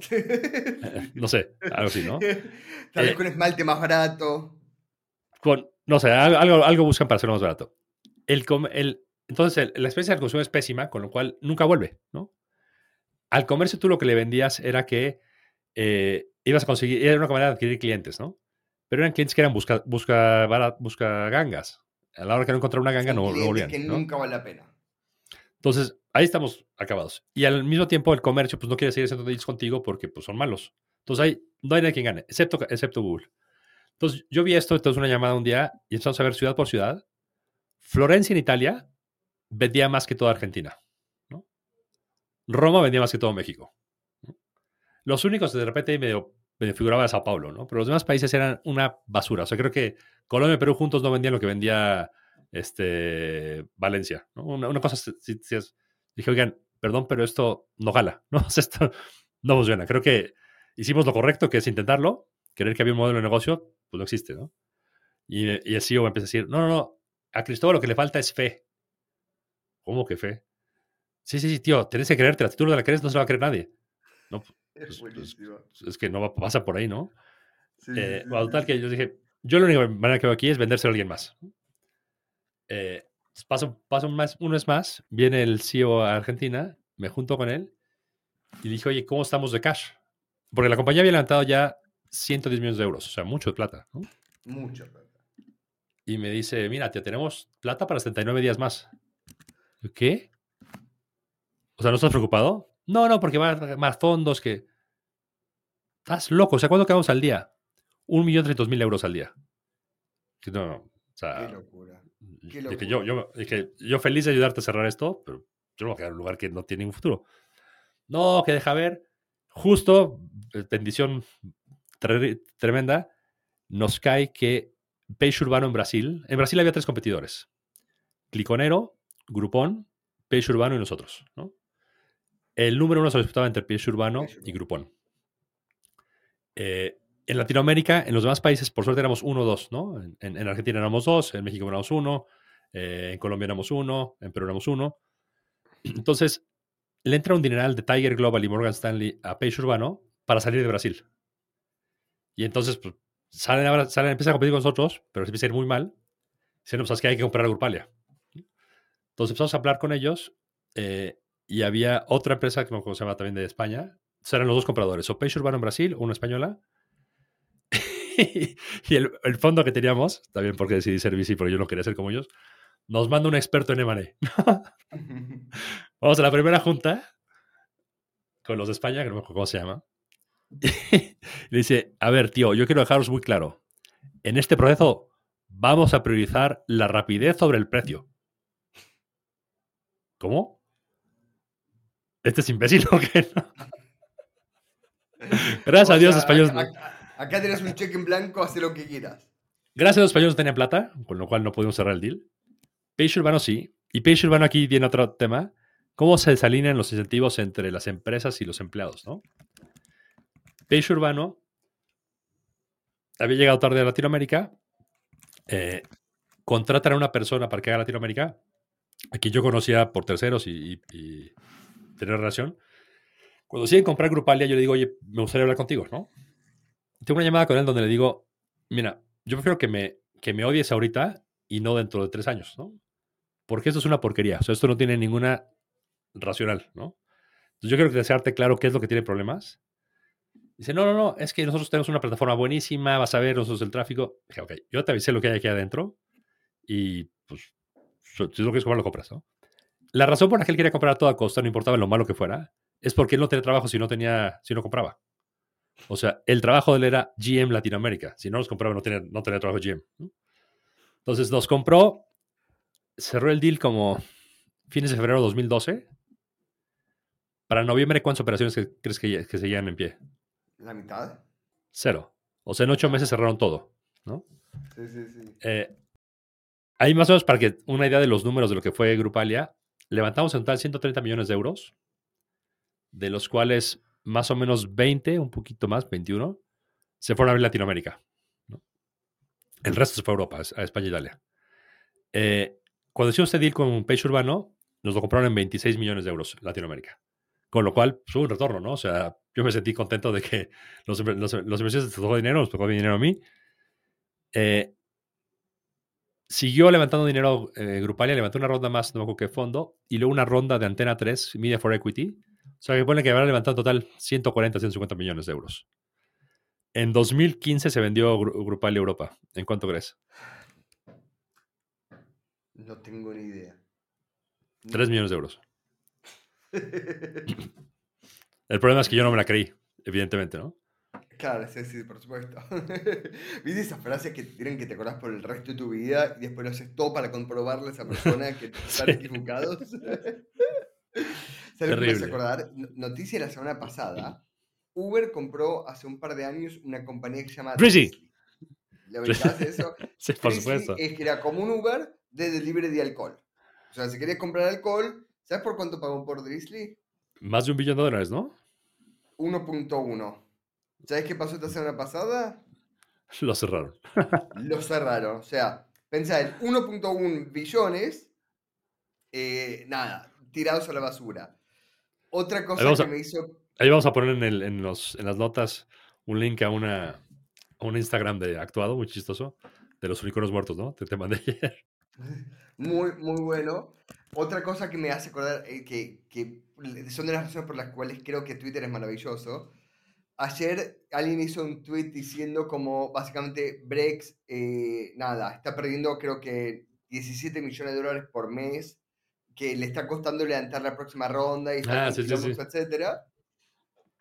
No sé, algo así, ¿no? Tal vez Eh, con esmalte más barato. con, no sé, al- algo, algo buscan para hacerlo más barato. El, el- entonces, el- la experiencia del consumo es pésima, con lo cual nunca vuelve, ¿no? Al comercio tú lo que le vendías era que eh, ibas a conseguir, era una manera de adquirir clientes, ¿no? Pero eran clientes que eran busca, busca, busca gangas. A la hora que no encontraron una ganga no, no volvían, que ¿no? nunca vale la pena. Entonces, ahí estamos acabados. Y al mismo tiempo, el comercio, pues no quiere seguir haciendo deals contigo porque pues, son malos. Entonces, ahí no hay nadie quien gane, excepto, excepto Google. Entonces, yo vi esto, entonces una llamada un día y empezamos a ver ciudad por ciudad. Florencia en Italia vendía más que toda Argentina. ¿no? Roma vendía más que todo México. Los únicos de repente medio, medio figuraba Sao Paulo, ¿no? Pero los demás países eran una basura. O sea, creo que Colombia y Perú juntos no vendían lo que vendía este, Valencia. ¿no? Una, una cosa, sí- sí es- dije, oigan, perdón, pero esto no jala, ¿no? O sea, esto no funciona. Creo que hicimos lo correcto, que es intentarlo. Creer que había un modelo de negocio, pues no existe, ¿no? Y, y el CEO empieza a decir, no, no, no, a Cristóbal lo que le falta es fe. ¿Cómo que fe? Sí, sí, sí, tío, tienes que creerte. Si tú no la crees, no se la va a creer nadie. No, Es pues- buenísimo. es que no va, pasa por ahí, ¿no? Sí, Eh, sí, que yo dije, yo la única manera que veo aquí es vendérselo a alguien más. Eh, paso, paso un, mes, un mes más, viene el CEO a Argentina, me junto con él y dije, oye, ¿cómo estamos de cash? Porque la compañía había levantado ya 110 millones de euros, o sea, mucho de plata. ¿no? Mucho. plata. Y me dice, mira, te tenemos plata para 79 días más. ¿Qué? O sea, ¿no estás preocupado? No, no, porque van a más fondos que... Estás loco. O sea, ¿cuánto quedamos al día? Un millón trescientos mil euros al día. No, no. O sea, Qué locura. qué yo, yo, yo feliz de ayudarte a cerrar esto, pero yo no voy a quedar en un lugar que no tiene ningún futuro. No, que deja ver. Justo, eh, bendición tre- tremenda, nos cae que Peixe Urbano en Brasil, en Brasil había tres competidores. Cliconero, Groupon, Peixe Urbano y nosotros. ¿no? El número uno se disputaba entre Peixe Urbano Peixe y Urbano. Eh, en Latinoamérica, en los demás países, por suerte éramos uno o dos, ¿no? En, en- en Argentina éramos dos, en México éramos uno, eh, en Colombia éramos uno, en Perú éramos uno. Entonces, le entra un dineral de Tiger Global y Morgan Stanley a Peixe Urbano para salir de Brasil. Y entonces, pues, salen, ahora, salen, empiezan a competir con nosotros, pero se empieza a ir muy mal. Dicen, no, pues es que hay que comprar a Grupalia. Entonces empezamos a hablar con ellos eh, y había otra empresa que se llama también de España. Eran los dos compradores, o Peixe Urbano en Brasil o una española. y el, el fondo que teníamos, también porque decidí ser VC, porque yo no quería ser como ellos, nos manda un experto en M&A. Vamos a la primera junta con los de España, que no me acuerdo cómo se llama. le dice, a ver, tío, yo quiero dejaros muy claro. En este proceso vamos a priorizar la rapidez sobre el precio. ¿Cómo? ¿Este es imbécil o qué? Gracias a Dios, sea, españoles. Acá, acá- tenés un cheque en blanco, haz lo que quieras. Gracias a los españoles no tenían plata, con lo cual no pudimos cerrar el deal. Peixe Urbano sí. Y Peixe Urbano aquí viene otro tema. ¿Cómo se desalinean los incentivos entre las empresas y los empleados? ¿no? Peixe Urbano había llegado tarde a Latinoamérica. Eh, contratan a una persona para que haga Latinoamérica, a quien yo conocía por terceros y, y, y tener relación. Cuando deciden comprar Grupalia, yo le digo, oye, me gustaría hablar contigo, ¿no? Tengo una llamada con él donde le digo, mira, yo prefiero que me, que me odies ahorita y no dentro de tres años, ¿no? Porque esto es una porquería. O sea, esto no tiene ninguna racional, ¿no? Entonces yo quiero que dejarte claro qué es lo que tiene problemas. Dice, no, no, no, es que nosotros tenemos una plataforma buenísima, vas a ver nosotros el tráfico. Dije, ok, yo te avisé lo que hay aquí adentro y pues, si es lo que comprar, lo compras, ¿no? La razón por la que él quería comprar a toda costa, no importaba lo malo que fuera, es porque él no tenía trabajo si no tenía, si no compraba. O sea, el trabajo de él era GM Latinoamérica. Si no los compraba, no tenía, no tenía trabajo GM. Entonces nos compró, cerró el deal como fines de febrero de 2012. Para noviembre, ¿cuántas operaciones que- crees que, que seguían en pie? ¿La mitad? Cero. O sea, en ocho meses cerraron todo, ¿no? Sí, sí, sí. Eh, ahí más o menos para que una idea de los números de lo que fue Grupalia, levantamos en total 130 millones de euros, de los cuales más o menos 20, un poquito más, 21, se fueron a ver Latinoamérica. ¿no? El resto se fue a Europa, a España y Italia. Eh, cuando hicimos este deal con Page Urbano, nos lo compraron en 26 millones de euros Latinoamérica. Con lo cual, pues, un retorno, ¿no? O sea, yo me sentí contento de que los, los, los inversionistas les tocó dinero, nos tocó dinero a mí. Eh, siguió levantando dinero eh, Grupalia, levantó una ronda más, no me acuerdo qué fondo, y luego una ronda de Antena 3, Media for Equity. O sea, que pone que habrá levantado en total 140, 150 millones de euros. En 2015 se vendió Gru- Grupalia Europa. ¿En cuánto crees? No tengo ni idea. 3 millones de euros. El problema es que yo no me la creí, evidentemente, ¿no? Claro, sí, sí, por supuesto. ¿Viste esa frase que tienen que te acordás por el resto de tu vida y después lo haces todo para comprobarle a esa persona que están equivocados? ¿Sabes me Terrible. acordar? No- Noticia de la semana pasada. Uber compró hace un par de años una compañía que se llama. Drizzly. ¿Lo ubicás eso? Sí, por supuesto. Es que era como un Uber de delivery de alcohol. O sea, si querías comprar alcohol, ¿sabes por cuánto pagó por Drizzly? Más de un billón de dólares, ¿no? 1.1. ¿Sabes qué pasó esta semana pasada? Lo cerraron. Lo cerraron. O sea, pensá en 1.1 billones, eh, nada, tirados a la basura. Otra cosa que a- me hizo. Ahí vamos a poner en, el- en los, en las notas un link a una a un Instagram de actuado, muy chistoso, de los unicornios muertos, ¿no? Te, te mandé ayer. Muy, muy bueno. Otra cosa que me hace acordar, eh, que, que son de las razones por las cuales creo que Twitter es maravilloso. Ayer alguien hizo un tweet diciendo como básicamente Brex, eh, nada, está perdiendo creo que 17 millones de dólares por mes, que le está costando levantar la próxima ronda y está Ah, sí, sí, sí. etcétera.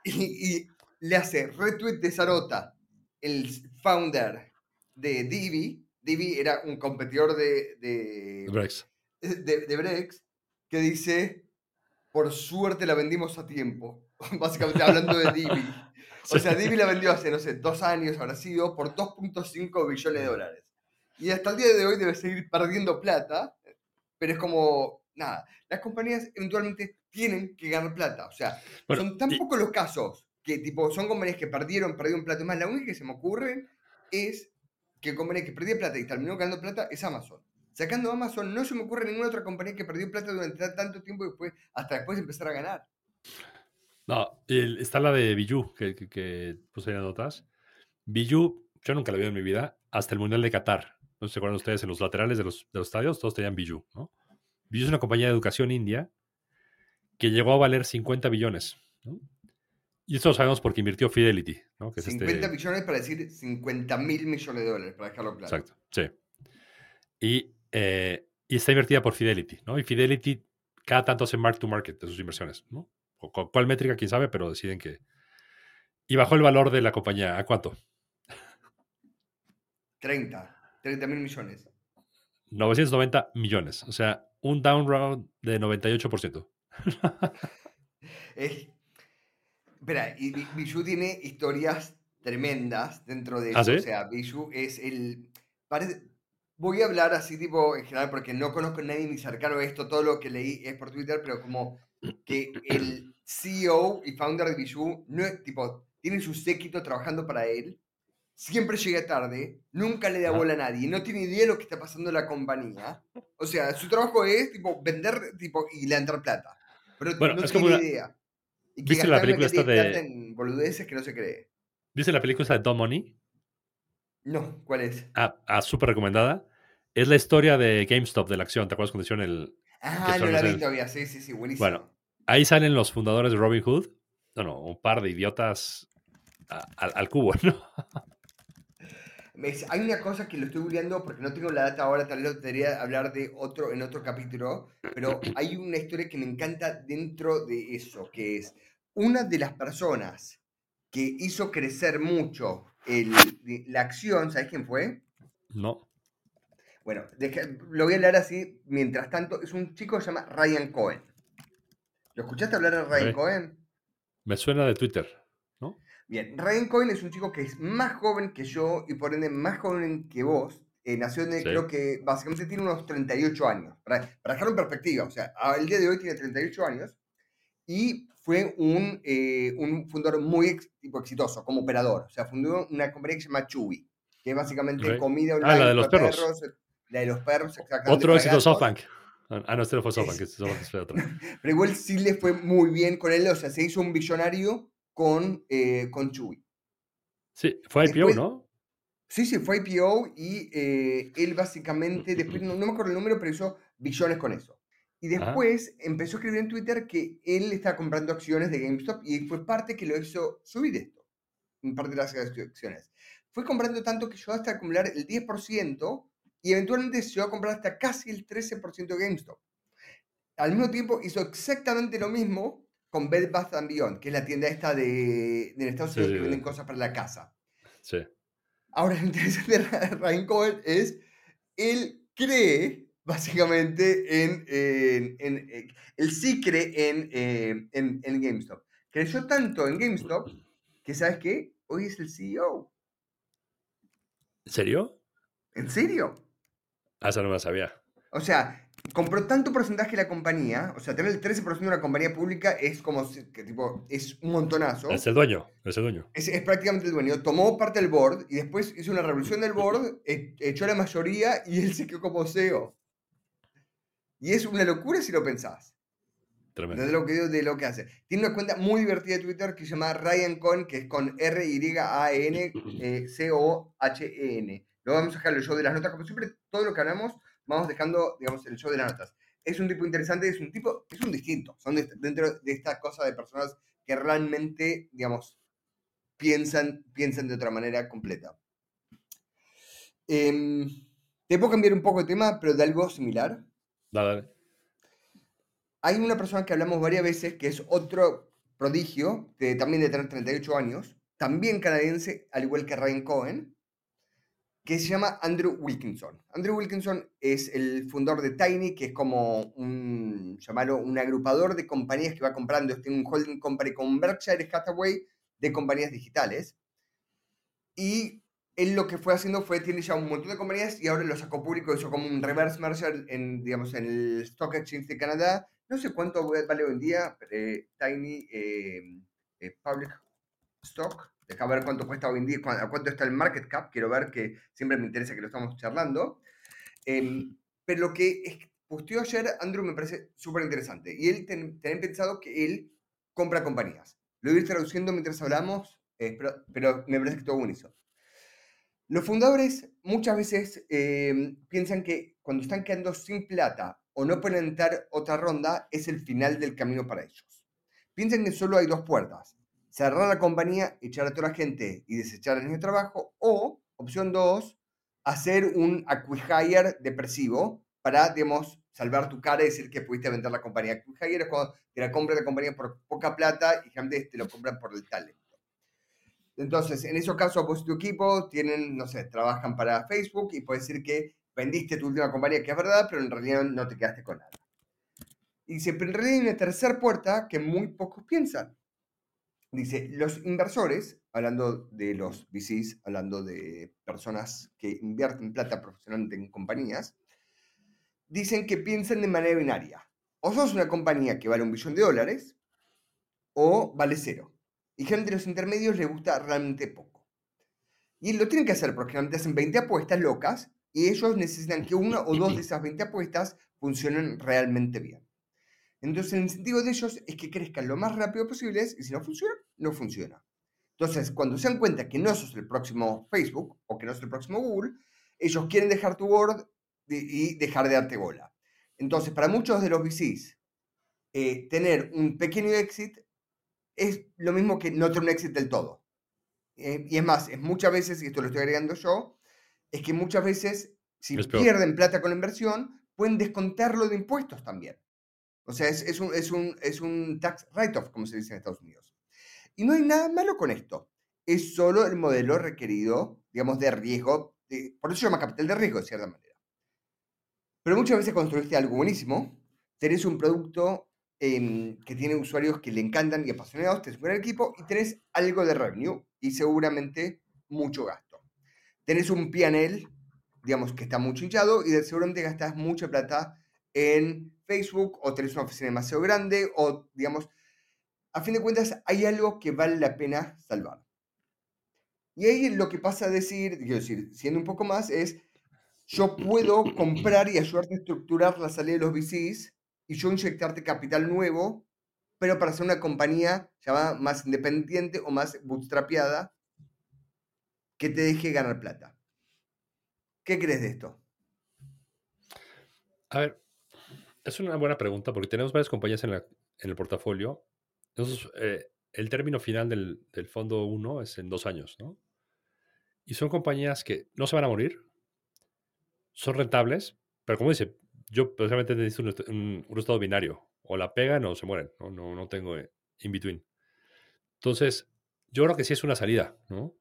Y, y le hace retweet de esa nota el founder de Divi. Divi era un competidor de, de, Brex. de, de Brex que dice, por suerte la vendimos a tiempo. Básicamente hablando de Divi. O sea, Divi la vendió hace, no sé, dos años, habrá sido, por 2.5 billones de dólares. Y hasta el día de hoy debe seguir perdiendo plata, pero es como, nada, las compañías eventualmente tienen que ganar plata. O sea, Bueno, son tan y- pocos los casos que tipo, son compañías que perdieron, perdieron plata. Más, la única que se me ocurre es que compañía que perdió plata y terminó ganando plata es Amazon. Sacando Amazon, no se me ocurre ninguna otra compañía que perdió plata durante ta- tanto tiempo y después, hasta después de empezar a ganar. No, el- está la de Biju, que, que, que puse en notas. Biju, yo nunca la vi en mi vida, hasta el Mundial de Qatar. No sé si se acuerdan ustedes, en los laterales de los, de los estadios todos tenían Biju, ¿no? Biju es una compañía de educación india que llegó a valer 50 billones, ¿no? Y esto lo sabemos porque invirtió Fidelity, ¿no? Que es 50 este, millones para decir 50 mil millones de dólares, para dejarlo claro. Exacto, sí. Y, eh, y está invertida por Fidelity, ¿no? Y Fidelity cada tanto hace mark to market de sus inversiones, ¿no? O cu- cuál métrica, quién sabe, pero deciden que... Y bajó el valor de la compañía. ¿A cuánto? 30, 30 mil millones. 990 millones. O sea, un down round de 98%. Es... Espera, y Bi- Bijou tiene historias tremendas dentro de eso. ¿Ah, sí? O sea, Bijou es el... parece- Voy a hablar así tipo en general porque no conozco a nadie ni cercano a esto. Todo lo que leí es por Twitter, pero como que el CEO y founder de Bijou no es tipo... Tiene su séquito trabajando para él. Siempre llega tarde, nunca le da bola a nadie, no tiene idea de lo que está pasando en la compañía. O sea, su trabajo es tipo vender tipo, y levantar plata. Pero Bueno, no es tiene como una- idea. Y que ¿Viste la película esta de- en boludeces que no se cree. ¿Viste la película de Dumb Money? No, ¿cuál es? Ah, ah, súper recomendada. Es la historia de GameStop, de la acción. ¿Te acuerdas cuando hicieron el... Ah, no la vi todavía, sí, sí, sí, buenísimo. Bueno, ahí salen los fundadores de Robin Hood. No, no, un par de idiotas al- al cubo, ¿no? Hay una cosa que lo estoy googleando porque no tengo la data ahora, tal vez lo debería hablar de otro en otro capítulo, pero hay una historia que me encanta dentro de eso, que es una de las personas que hizo crecer mucho el- la acción, ¿sabes quién fue? No. Bueno, deja- lo voy a hablar así, mientras tanto, es un chico que se llama Ryan Cohen. ¿Lo escuchaste hablar de Ryan. Cohen? Me suena de Twitter. Bien, Ryan Cohen es un chico que es más joven que yo y por ende más joven que vos. Eh, nació en, el- Sí. creo que básicamente tiene unos 38 años. Para, para dejarlo en perspectiva, o sea, al día de hoy tiene 38 años y fue un, eh, un fundador muy ex- tipo, exitoso como operador. O sea, fundó una compañía que se llama Chewy, que es básicamente comida Ah, online la de los para perros. La de los perros, exactamente. Otro éxito. SoftBank. Ah, no, este no fue SoftBank, Es- este fue otro. Pero igual sí le fue muy bien con él, o sea, se hizo un billonario con, eh, con Chewy. Sí, fue IPO, Después- ¿no? Sí, sí, fue IPO y eh, él básicamente, después no, no me acuerdo el número, pero hizo billones con eso. Y Ajá. después empezó a escribir en Twitter que él estaba comprando acciones de GameStop y fue parte que lo hizo subir esto, en parte de las acciones. Fue comprando tanto que llegó hasta acumular el 10% y eventualmente llegó a comprar hasta casi el 13% de GameStop. Al mismo tiempo hizo exactamente lo mismo con Bed Bath and Beyond, que es la tienda esta de, de Estados Unidos sí, que venden cosas para la casa. Sí. Ahora, lo interesante de Ryan Cohen es, él cree básicamente en, en- en- en- él sí cree en, eh, en, en GameStop. Creyó tanto en GameStop que, ¿sabes qué? Hoy es el CEO. ¿En serio? ¿En serio? Ah, esa no me la sabía. O sea, compró tanto porcentaje de la compañía, o sea, tener el 13% de una compañía pública es como, que tipo, es un montonazo. Es el dueño, es el dueño. Es, es prácticamente el dueño. Tomó parte del board y después hizo una revolución del board, e- echó la mayoría y él se quedó como CEO. Y es una locura si lo pensás. Tremendo. De lo que, de lo que hace. Tiene una cuenta muy divertida de Twitter que se llama Ryan Cohen, que es con R-Y-A-N-C-O-H-E-N. Lo vamos a dejar el show de las notas. Como siempre, todo lo que hablamos, vamos dejando, digamos, el show de las notas. Es un tipo interesante, es un tipo, es un distinto. Son de- dentro de esta cosa de personas que realmente, digamos, piensan, piensan de otra manera completa. Em, te puedo cambiar un poco de tema, pero de algo similar. Dale, dale. Hay una persona que hablamos varias veces que es otro prodigio, de, también de tener 38 años, también canadiense, al igual que Ryan Cohen, que se llama Andrew Wilkinson. Andrew Wilkinson es el fundador de Tiny, que es como un, llamarlo, un agrupador de compañías que va comprando, tiene un holding company con Berkshire Hathaway de compañías digitales. Y él lo que fue haciendo fue, tiene ya un montón de compañías y ahora lo sacó público, hizo como un reverse merger en, digamos, en el Stock Exchange de Canadá. No sé cuánto vale hoy en día eh, Tiny eh, eh, Public Stock. Deja ver cuánto cuesta hoy en día, cuán- a cuánto está el market cap. Quiero ver que siempre me interesa que lo estamos charlando. Em, pero lo que posteó ayer Andrew me parece súper interesante. Y él ten, tenía pensado que él compra compañías. Lo voy a ir traduciendo mientras hablamos, eh, pero, pero me parece que todo buenísimo. Los fundadores muchas veces eh, piensan que cuando están quedando sin plata o no pueden entrar otra ronda es el final del camino para ellos. Piensan que solo hay dos puertas. Cerrar la compañía, echar a toda la gente y desechar el de trabajo. O, opción dos, hacer un acquihire depresivo para, digamos, salvar tu cara y decir que pudiste vender la compañía. Acquihire es cuando te la compra la compañía por poca plata y gente te lo compran por el talento. Entonces, en esos casos, vos y tu equipo tienen, no sé, trabajan para Facebook y puedes decir que vendiste tu última compañía, que es verdad, pero en realidad no te quedaste con nada. Y pero en realidad hay una tercera puerta que muy pocos piensan. Dice, los inversores, hablando de los VCs, hablando de personas que invierten plata profesionalmente en compañías, dicen que piensan de manera binaria. O sos una compañía que vale un billón de dólares, o vale cero. Y gente de los intermedios le gusta realmente poco. Y lo tienen que hacer porque generalmente hacen 20 apuestas locas y ellos necesitan que una o dos de esas 20 apuestas funcionen realmente bien. Entonces el incentivo de ellos es que crezcan lo más rápido posible y si no funciona, no funciona. Entonces, cuando se dan cuenta que no sos el próximo Facebook o que no sos el próximo Google, ellos quieren dejar tu board y dejar de darte bola. Entonces, para muchos de los VCs eh, tener un pequeño exit es lo mismo que no tener un exit del todo. Eh, y es más, es muchas veces, y esto lo estoy agregando yo, es que muchas veces, si pierden plata con la inversión, pueden descontarlo de impuestos también. O sea, es, un, es, un, es un tax write-off, como se dice en Estados Unidos. Y no hay nada malo con esto. Es solo el modelo requerido, digamos, de riesgo. de- por eso se llama capital de riesgo, de cierta manera. Pero muchas veces construiste algo buenísimo, tenés un producto em, que tiene usuarios que le encantan y apasionados, tenés un gran equipo y tenés algo de revenue y seguramente mucho gasto. Tenés un PNL, digamos, que está mucho hinchado y seguramente gastas mucha plata en Facebook o tenés una oficina demasiado grande o, digamos, a fin de cuentas hay algo que vale la pena salvar. Y ahí lo que pasa a decir, quiero decir, siendo un poco más, es yo puedo comprar y ayudarte a estructurar la salida de los VCs y yo inyectarte capital nuevo, pero para hacer una compañía llamada más independiente o más bootstrapeada que te deje ganar plata. ¿Qué crees de esto? A ver, es una buena pregunta porque tenemos varias compañías en, el portafolio. Entonces, eh, el término final del, fondo 1 es en dos años, ¿no? Y son compañías que no se van a morir, son rentables, pero como dice, yo personalmente necesito un, un- estado binario. O la pegan o se mueren, ¿no? No, no tengo eh, in between. Entonces, yo creo que sí es una salida, ¿no?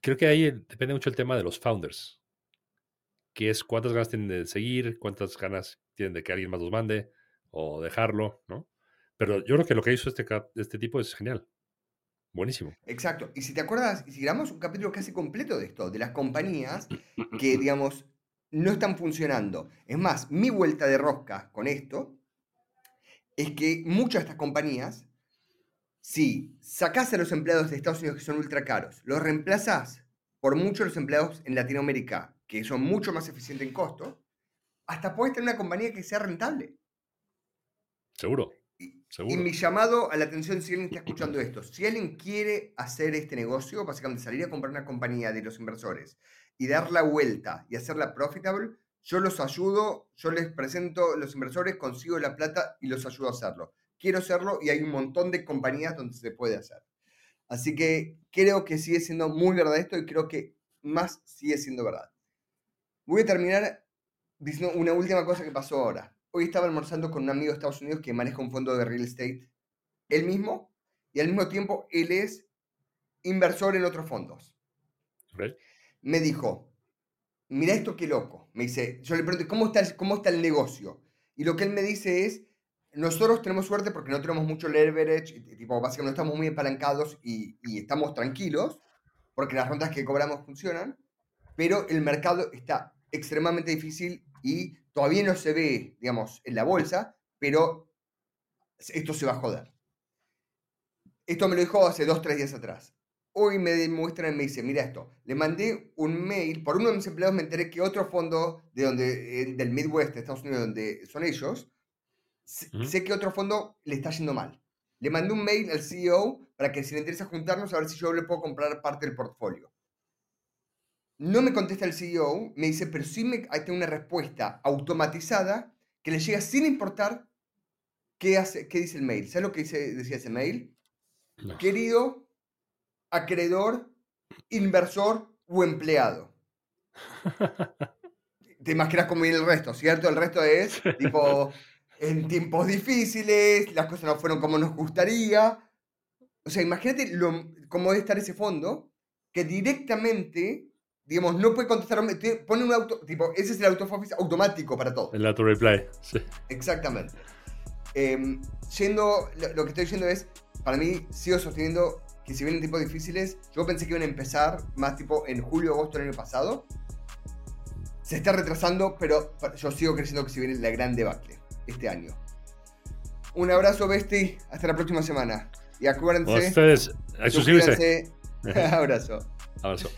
Creo que ahí depende mucho el tema de los founders que es cuántas ganas tienen de seguir, cuántas ganas tienen de que alguien más los mande o dejarlo, ¿no? Pero yo creo que lo que hizo este, este tipo es genial. Buenísimo. Exacto. Y si te acuerdas, y si grabamos un capítulo casi completo de esto, de las compañías que, digamos, no están funcionando. Es más, mi vuelta de rosca con esto es que muchas de estas compañías, si sacás a los empleados de Estados Unidos que son ultra caros, los reemplazás por muchos los empleados en Latinoamérica, que son mucho más eficientes en costo, hasta puedes tener una compañía que sea rentable. Seguro, Y, mi llamado a la atención, si alguien está escuchando esto, si alguien quiere hacer este negocio, básicamente salir a comprar una compañía de los inversores y dar la vuelta y hacerla profitable, yo los ayudo, yo les presento los inversores, consigo la plata y los ayudo a hacerlo. Quiero hacerlo y hay un montón de compañías donde se puede hacer. Así que creo que sigue siendo muy verdad esto y creo que más sigue siendo verdad. Voy a terminar diciendo una última cosa que pasó ahora. Hoy estaba almorzando con un amigo de Estados Unidos que maneja un fondo de real estate, él mismo, y al mismo tiempo él es inversor en otros fondos. ¿ok? Me dijo, mira esto qué loco. Me dice, yo le pregunté, ¿cómo está, el- ¿cómo está el negocio? Y lo que él me dice es, nosotros tenemos suerte porque no tenemos mucho leverage, tipo, básicamente no estamos muy apalancados y, y estamos tranquilos, porque las rondas que cobramos funcionan, pero el mercado está extremadamente difícil y todavía no se ve, digamos, en la bolsa, pero esto se va a joder. Esto me lo dijo hace dos, tres días atrás. Hoy me demuestra y me dice, mira esto, le mandé un mail, por uno de mis empleados me enteré que otro fondo de donde, eh, del Midwest de Estados Unidos, donde son ellos, sé que otro fondo le está yendo mal. Le mandé un mail al CEO para que si le interesa juntarnos, a ver si yo le puedo comprar parte del portfolio. No me contesta el CEO, me dice, pero sí me, tengo una respuesta automatizada que le llega sin importar qué, hace, qué dice el mail. ¿Sabes lo que dice, decía ese mail? No. Querido acreedor, inversor o empleado. Te imaginas cómo viene el resto, ¿cierto? El resto es tipo, en tiempos difíciles, las cosas no fueron como nos gustaría. O sea, imagínate lo, cómo debe estar ese fondo que directamente, digamos, no puede contestar, te pone un auto, tipo, ese es el autofocus automático para todo. El auto reply. Sí. Exactamente. Em, yendo, lo, lo que estoy diciendo es, para mí, sigo sosteniendo que si vienen tiempos difíciles, yo pensé que iban a empezar más tipo en julio, agosto del año pasado. Se está retrasando, pero yo sigo creyendo que se viene la gran debacle este año. Un abrazo, Besti. Hasta la próxima semana. Y acuérdense, ustedes, suscríbanse. abrazo. Abrazo.